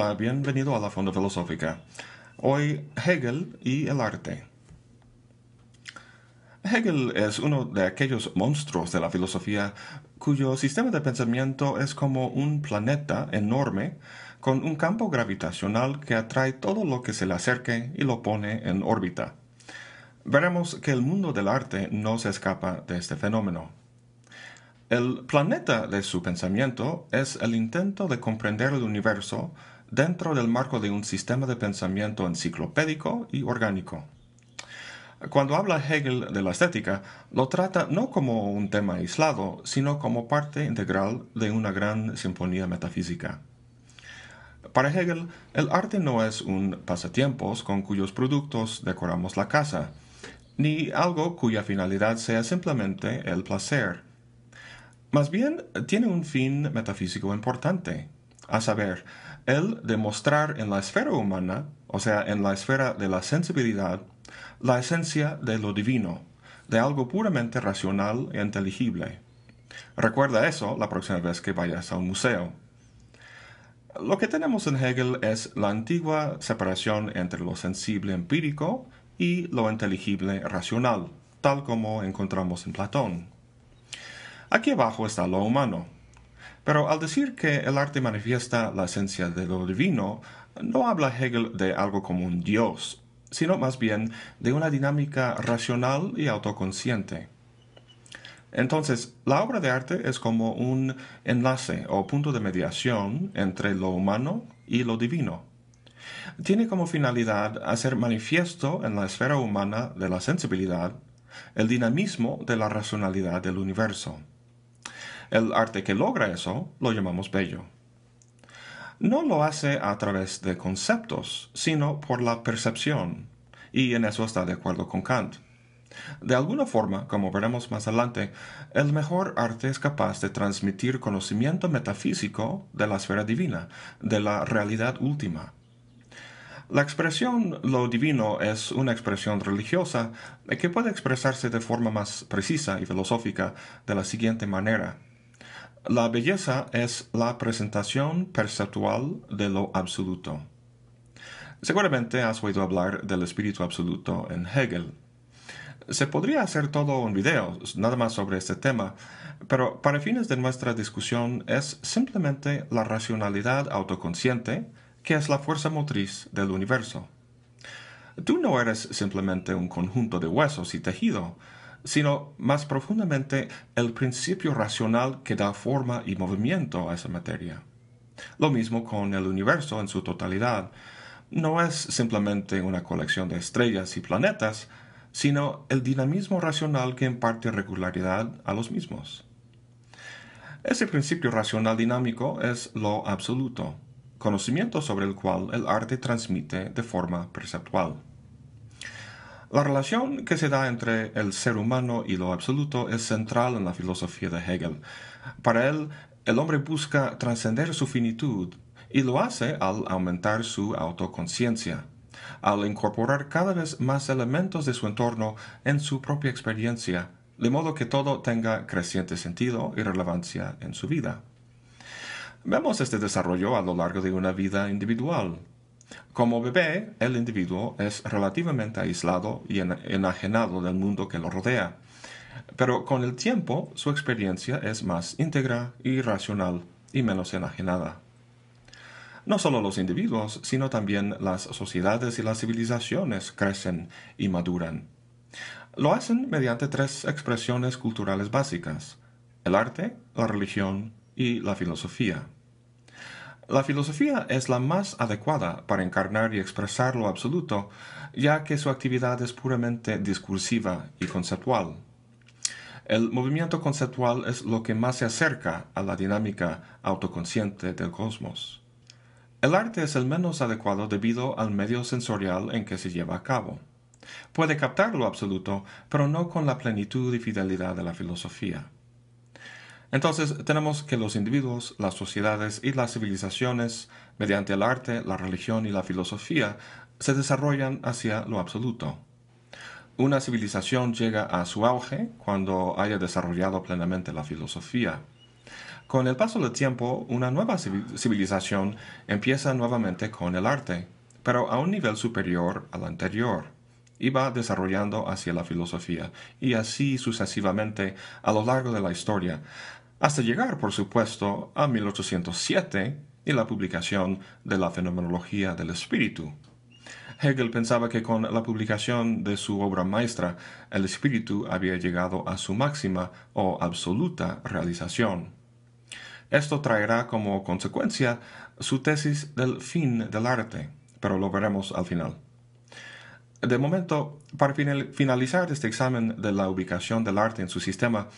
Hola, bienvenido a la Fonda Filosófica. Hoy Hegel y el arte. Hegel es uno de aquellos monstruos de la filosofía cuyo sistema de pensamiento es como un planeta enorme con un campo gravitacional que atrae todo lo que se le acerque y lo pone en órbita. Veremos que el mundo del arte no se escapa de este fenómeno. El planeta de su pensamiento es el intento de comprender el universo dentro del marco de un sistema de pensamiento enciclopédico y orgánico. Cuando habla Hegel de la estética, lo trata no como un tema aislado, sino como parte integral de una gran sinfonía metafísica. Para Hegel, el arte no es un pasatiempos con cuyos productos decoramos la casa, ni algo cuya finalidad sea simplemente el placer. Más bien tiene un fin metafísico importante, a saber, el demostrar en la esfera humana, o sea, en la esfera de la sensibilidad, la esencia de lo divino, de algo puramente racional e inteligible. Recuerda eso la próxima vez que vayas a un museo. Lo que tenemos en Hegel es la antigua separación entre lo sensible empírico y lo inteligible racional, tal como encontramos en Platón. Aquí abajo está lo humano. Pero al decir que el arte manifiesta la esencia de lo divino, no habla Hegel de algo como un dios, sino más bien de una dinámica racional y autoconsciente. Entonces, la obra de arte es como un enlace o punto de mediación entre lo humano y lo divino. Tiene como finalidad hacer manifiesto en la esfera humana de la sensibilidad el dinamismo de la racionalidad del universo. El arte que logra eso lo llamamos bello. No lo hace a través de conceptos, sino por la percepción, y en eso está de acuerdo con Kant. De alguna forma, como veremos más adelante, el mejor arte es capaz de transmitir conocimiento metafísico de la esfera divina, de la realidad última. La expresión lo divino es una expresión religiosa que puede expresarse de forma más precisa y filosófica de la siguiente manera. La belleza es la presentación perceptual de lo absoluto. Seguramente has oído hablar del espíritu absoluto en Hegel. Se podría hacer todo un video nada más sobre este tema, pero para fines de nuestra discusión es simplemente la racionalidad autoconsciente que es la fuerza motriz del universo. Tú no eres simplemente un conjunto de huesos y tejido, sino más profundamente el principio racional que da forma y movimiento a esa materia. Lo mismo con el universo en su totalidad. No es simplemente una colección de estrellas y planetas, sino el dinamismo racional que imparte regularidad a los mismos. Ese principio racional dinámico es lo absoluto, conocimiento sobre el cual el arte transmite de forma perceptual. La relación que se da entre el ser humano y lo absoluto es central en la filosofía de Hegel. Para él, el hombre busca trascender su finitud y lo hace al aumentar su autoconciencia, al incorporar cada vez más elementos de su entorno en su propia experiencia, de modo que todo tenga creciente sentido y relevancia en su vida. Vemos este desarrollo a lo largo de una vida individual, como bebé, el individuo es relativamente aislado y enajenado del mundo que lo rodea, pero con el tiempo su experiencia es más íntegra y racional y menos enajenada. No solo los individuos, sino también las sociedades y las civilizaciones crecen y maduran. Lo hacen mediante tres expresiones culturales básicas, el arte, la religión y la filosofía. La filosofía es la más adecuada para encarnar y expresar lo absoluto, ya que su actividad es puramente discursiva y conceptual. El movimiento conceptual es lo que más se acerca a la dinámica autoconsciente del cosmos. El arte es el menos adecuado debido al medio sensorial en que se lleva a cabo. Puede captar lo absoluto, pero no con la plenitud y fidelidad de la filosofía. Entonces tenemos que los individuos, las sociedades y las civilizaciones, mediante el arte, la religión y la filosofía, se desarrollan hacia lo absoluto. Una civilización llega a su auge cuando haya desarrollado plenamente la filosofía. Con el paso del tiempo, una nueva civilización empieza nuevamente con el arte, pero a un nivel superior al anterior, y desarrollando hacia la filosofía, y así sucesivamente a lo largo de la historia, hasta llegar, por supuesto, a 1807 y la publicación de la Fenomenología del Espíritu. Hegel pensaba que con la publicación de su obra maestra, el espíritu había llegado a su máxima o absoluta realización. Esto traerá como consecuencia su tesis del fin del arte, pero lo veremos al final. De momento, para finalizar este examen de la ubicación del arte en su sistema,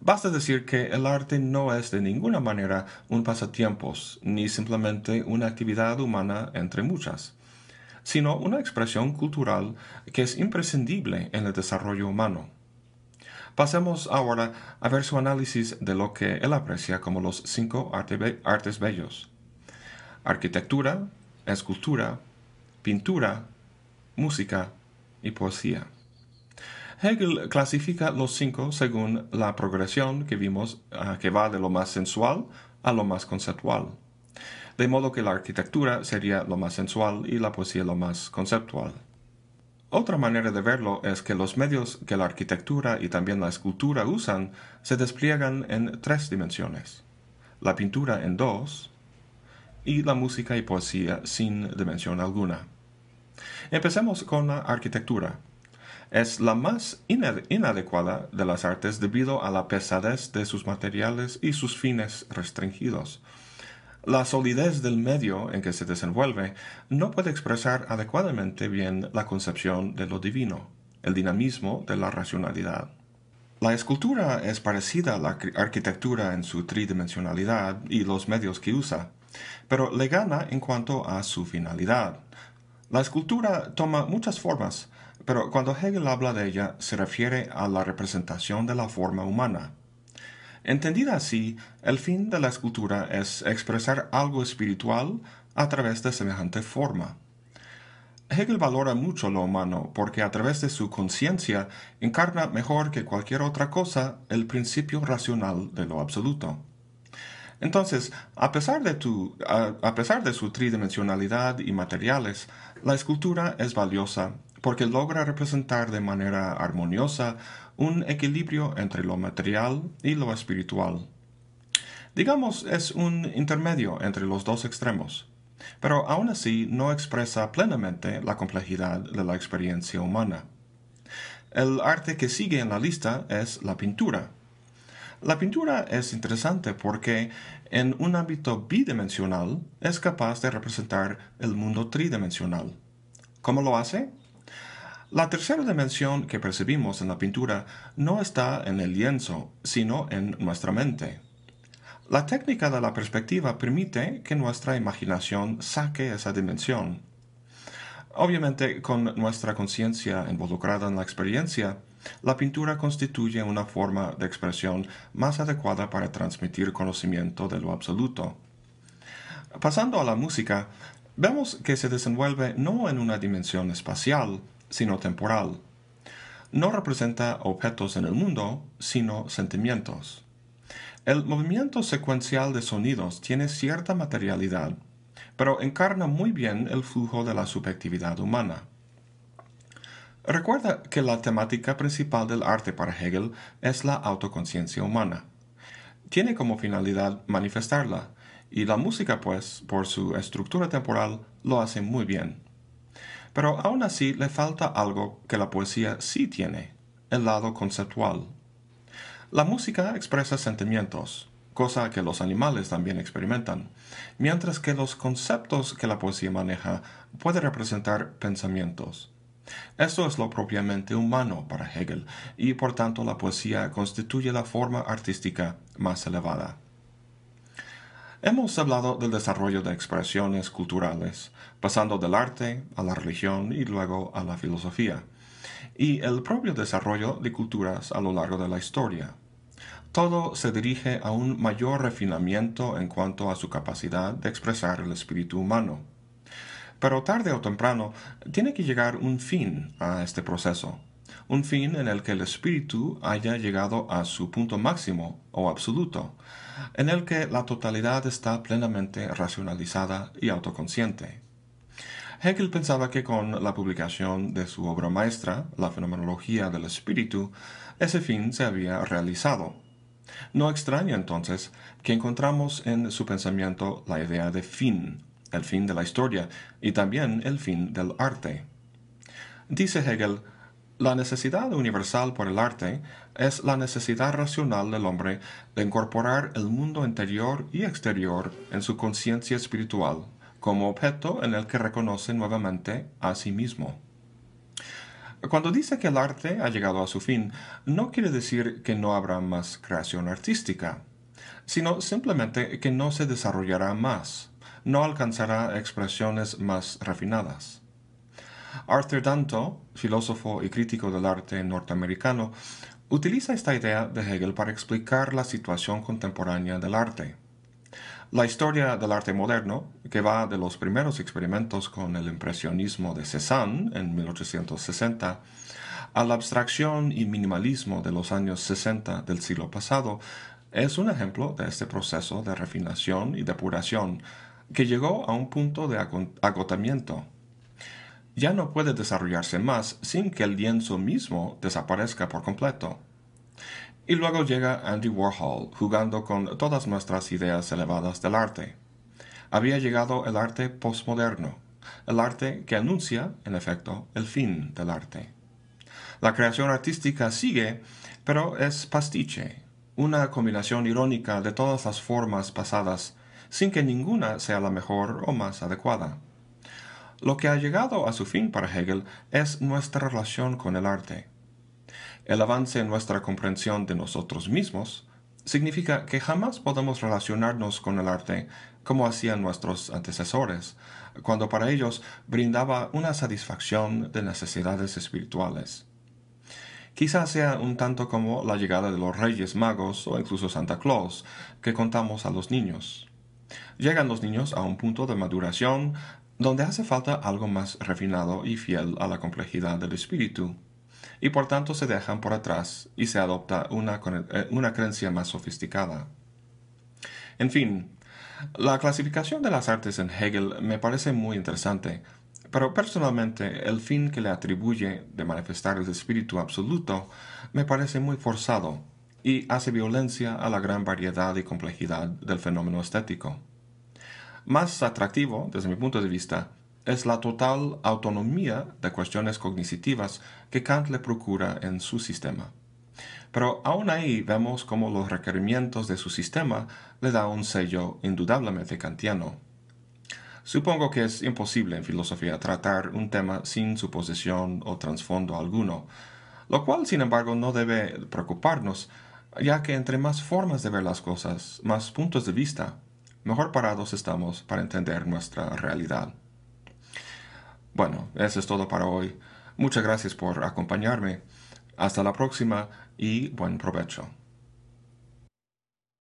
basta decir que el arte no es de ninguna manera un pasatiempos, ni simplemente una actividad humana entre muchas, sino una expresión cultural que es imprescindible en el desarrollo humano. Pasemos ahora a ver su análisis de lo que él aprecia como los cinco artes bellos. Arquitectura, escultura, pintura, música y poesía. Hegel clasifica los cinco según la progresión que vimos ah, que va de lo más sensual a lo más conceptual. De modo que la arquitectura sería lo más sensual y la poesía lo más conceptual. Otra manera de verlo es que los medios que la arquitectura y también la escultura usan se despliegan en tres dimensiones, la pintura en dos y la música y poesía sin dimensión alguna. Empecemos con la arquitectura. Es la más inadecuada de las artes debido a la pesadez de sus materiales y sus fines restringidos la solidez del medio en que se desenvuelve no puede expresar adecuadamente bien la concepción de lo divino, el dinamismo de la racionalidad. La escultura es parecida a la arquitectura en su tridimensionalidad y los medios que usa, pero le gana en cuanto a su finalidad. La escultura toma muchas formas, pero cuando Hegel habla de ella se refiere a la representación de la forma humana. Entendida así, el fin de la escultura es expresar algo espiritual a través de semejante forma. Hegel valora mucho lo humano porque a través de su conciencia encarna mejor que cualquier otra cosa el principio racional de lo absoluto. Entonces, a pesar de, su tridimensionalidad y materiales, la escultura es valiosa porque logra representar de manera armoniosa un equilibrio entre lo material y lo espiritual. Digamos, es un intermedio entre los dos extremos, pero aún así no expresa plenamente la complejidad de la experiencia humana. El arte que sigue en la lista es la pintura. La pintura es interesante porque en un ámbito bidimensional es capaz de representar el mundo tridimensional. ¿Cómo lo hace? La tercera dimensión que percibimos en la pintura no está en el lienzo, sino en nuestra mente. La técnica de la perspectiva permite que nuestra imaginación saque esa dimensión. Obviamente, con nuestra conciencia involucrada en la experiencia, la pintura constituye una forma de expresión más adecuada para transmitir conocimiento de lo absoluto. Pasando a la música, vemos que se desenvuelve no en una dimensión espacial, sino temporal. No representa objetos en el mundo, sino sentimientos. El movimiento secuencial de sonidos tiene cierta materialidad, pero encarna muy bien el flujo de la subjetividad humana. Recuerda que la temática principal del arte para Hegel es la autoconciencia humana. Tiene como finalidad manifestarla, y la música, pues, por su estructura temporal, lo hace muy bien. Pero aún así le falta algo que la poesía sí tiene, el lado conceptual. La música expresa sentimientos, cosa que los animales también experimentan, mientras que los conceptos que la poesía maneja pueden representar pensamientos. Esto es lo propiamente humano para Hegel, y por tanto la poesía constituye la forma artística más elevada. Hemos hablado del desarrollo de expresiones culturales, pasando del arte a la religión y luego a la filosofía, y el propio desarrollo de culturas a lo largo de la historia. Todo se dirige a un mayor refinamiento en cuanto a su capacidad de expresar el espíritu humano. Pero tarde o temprano tiene que llegar un fin a este proceso, un fin en el que el espíritu haya llegado a su punto máximo o absoluto, en el que la totalidad está plenamente racionalizada y autoconsciente. Hegel pensaba que con la publicación de su obra maestra, La fenomenología del espíritu, ese fin se había realizado. No extraña entonces que encontramos en su pensamiento la idea de fin, el fin de la historia y también el fin del arte. Dice Hegel, la necesidad universal por el arte es la necesidad racional del hombre de incorporar el mundo interior y exterior en su conciencia espiritual como objeto en el que reconoce nuevamente a sí mismo. Cuando dice que el arte ha llegado a su fin, no quiere decir que no habrá más creación artística, sino simplemente que no se desarrollará más, no alcanzará expresiones más refinadas. Arthur Danto, filósofo y crítico del arte norteamericano, utiliza esta idea de Hegel para explicar la situación contemporánea del arte. La historia del arte moderno, que va de los primeros experimentos con el impresionismo de Cézanne en 1860 a la abstracción y minimalismo de los años 60 del siglo pasado, es un ejemplo de este proceso de refinación y depuración que llegó a un punto de agotamiento. Ya no puede desarrollarse más sin que el lienzo mismo desaparezca por completo. Y luego llega Andy Warhol, jugando con todas nuestras ideas elevadas del arte. Había llegado el arte postmoderno, el arte que anuncia, en efecto, el fin del arte. La creación artística sigue, pero es pastiche, una combinación irónica de todas las formas pasadas, sin que ninguna sea la mejor o más adecuada. Lo que ha llegado a su fin para Hegel es nuestra relación con el arte. El avance en nuestra comprensión de nosotros mismos significa que jamás podemos relacionarnos con el arte como hacían nuestros antecesores, cuando para ellos brindaba una satisfacción de necesidades espirituales. Quizás sea un tanto como la llegada de los Reyes Magos o incluso Santa Claus que contamos a los niños. Llegan los niños a un punto de maduración donde hace falta algo más refinado y fiel a la complejidad del espíritu y por tanto se dejan por atrás y se adopta una, eh, una creencia más sofisticada. En fin, la clasificación de las artes en Hegel me parece muy interesante, pero personalmente el fin que le atribuye de manifestar el espíritu absoluto me parece muy forzado y hace violencia a la gran variedad y complejidad del fenómeno estético. Más atractivo, desde mi punto de vista, es la total autonomía de cuestiones cognitivas que Kant le procura en su sistema. Pero aún ahí vemos cómo los requerimientos de su sistema le da un sello indudablemente kantiano. Supongo que es imposible en filosofía tratar un tema sin suposición o trasfondo alguno, lo cual sin embargo no debe preocuparnos, ya que entre más formas de ver las cosas, más puntos de vista, mejor parados estamos para entender nuestra realidad. Bueno, eso es todo para hoy. Muchas gracias por acompañarme. Hasta la próxima y buen provecho.